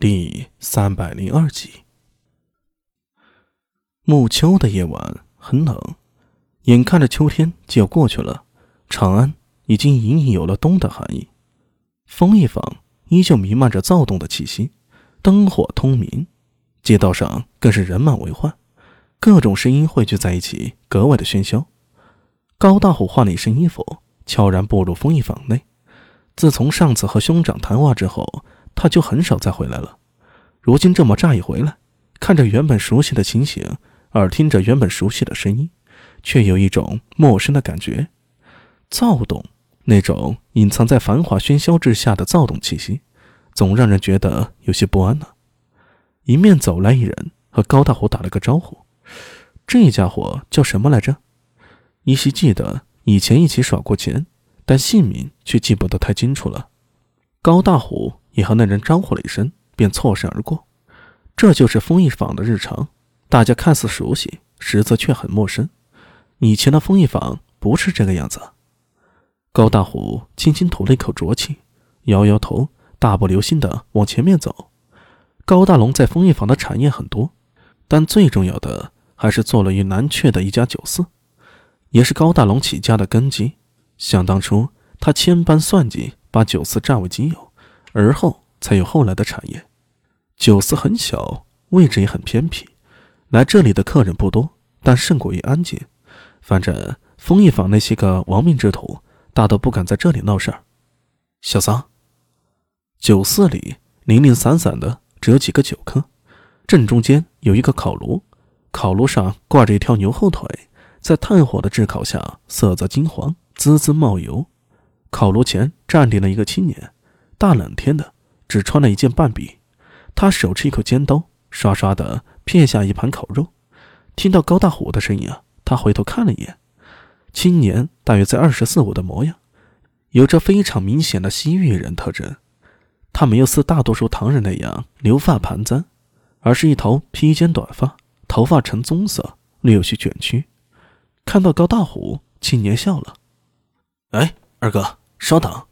第三百零二集。暮秋的夜晚很冷，眼看着秋天就要过去了，长安已经隐隐有了冬的寒意。风一坊依旧弥漫着躁动的气息，灯火通明，街道上更是人满为患，各种声音汇聚在一起，格外的喧嚣。高大虎换了一身衣服，悄然步入风一坊内。自从上次和兄长谈话之后。他就很少再回来了。如今这么乍一回来，看着原本熟悉的情形，耳听着原本熟悉的声音，却有一种陌生的感觉，躁动，那种隐藏在繁华喧嚣之下的躁动气息，总让人觉得有些不安呢。迎面走来一人，和高大虎打了个招呼。这家伙叫什么来着？依稀记得以前一起耍过钱，但姓名却记不得太清楚了。高大虎。你和那人招呼了一声，便错身而过。这就是风一坊的日常，大家看似熟悉，实则却很陌生。以前的风一坊不是这个样子。高大虎轻轻吐了一口浊气，摇摇头，大步流星地往前面走。高大龙在风一坊的产业很多，但最重要的还是坐落于南阙的一家酒肆，也是高大龙起家的根基。想当初，他千般算计，把酒肆占为己有。而后才有后来的产业。酒肆很小，位置也很偏僻，来这里的客人不多，但胜过于安静。反正丰益坊那些个亡命之徒，大都不敢在这里闹事儿。小桑，酒肆里零零散散的只有几个酒客，正中间有一个烤炉，烤炉上挂着一条牛后腿，在炭火的炙烤下，色泽金黄，滋滋冒油。烤炉前站立了一个青年。大冷天的，只穿了一件半臂，他手持一口尖刀，刷刷的片下一盘烤肉。听到高大虎的声音啊，他回头看了一眼，青年大约在二十四五的模样，有着非常明显的西域人特征。他没有似大多数唐人那样留发盘簪，而是一头披肩短发，头发呈棕色，略有些卷曲。看到高大虎，青年笑了：“哎，二哥，稍等。”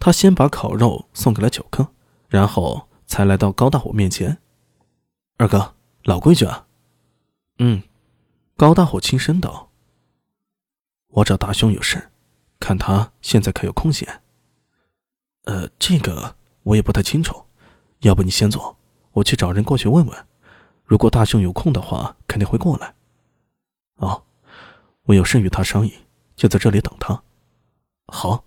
他先把烤肉送给了酒客，然后才来到高大虎面前。二哥，老规矩啊。嗯，高大虎轻声道：“我找大兄有事，看他现在可有空闲。”呃，这个我也不太清楚，要不你先走，我去找人过去问问。如果大兄有空的话，肯定会过来。哦，我有事与他商议，就在这里等他。好。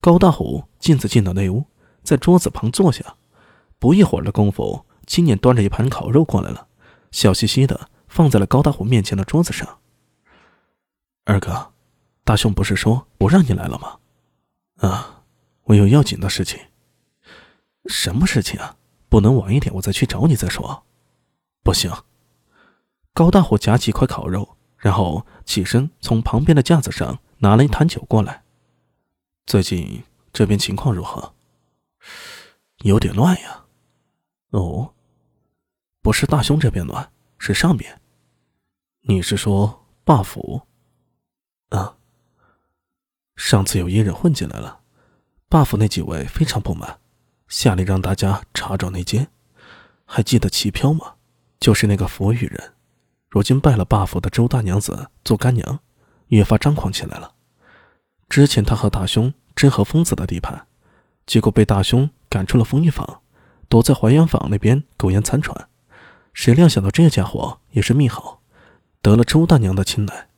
高大虎径自进到内屋，在桌子旁坐下。不一会儿的功夫，青年端着一盘烤肉过来了，笑嘻嘻的放在了高大虎面前的桌子上。二哥，大雄不是说不让你来了吗？啊，我有要紧的事情。什么事情啊？不能晚一点我再去找你再说。不行。高大虎夹起一块烤肉，然后起身从旁边的架子上拿了一坛酒过来。最近这边情况如何？有点乱呀。哦，不是大兄这边乱，是上边。你是说霸府？啊。上次有阴人混进来了，霸府那几位非常不满，下令让大家查找内奸。还记得齐飘吗？就是那个佛语人，如今拜了霸府的周大娘子做干娘，越发张狂起来了。之前他和大兄争和疯子的地盘，结果被大兄赶出了风衣坊，躲在淮阳坊那边苟延残喘。谁料想到这家伙也是命好，得了周大娘的青睐，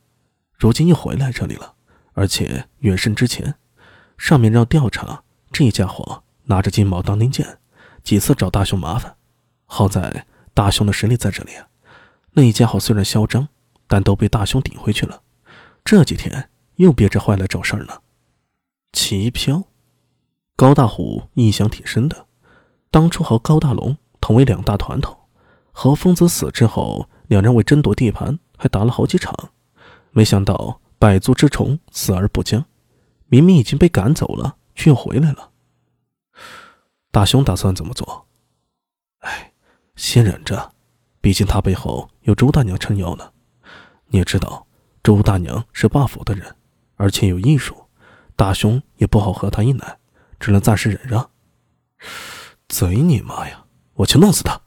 如今又回来这里了，而且远胜之前。上面让调查，这家伙拿着金毛当令箭，几次找大兄麻烦。好在大兄的实力在这里，那家伙虽然嚣张，但都被大兄顶回去了。这几天。又憋着坏来找事儿呢。齐飘，高大虎印象挺深的。当初和高大龙同为两大团头，和疯子死之后，两人为争夺地盘还打了好几场。没想到百足之虫死而不僵，明明已经被赶走了，却又回来了。大雄打算怎么做？哎，先忍着，毕竟他背后有周大娘撑腰呢。你也知道，周大娘是霸府的人。而且有艺术，大雄也不好和他硬来，只能暂时忍让。贼你妈呀！我去弄死他！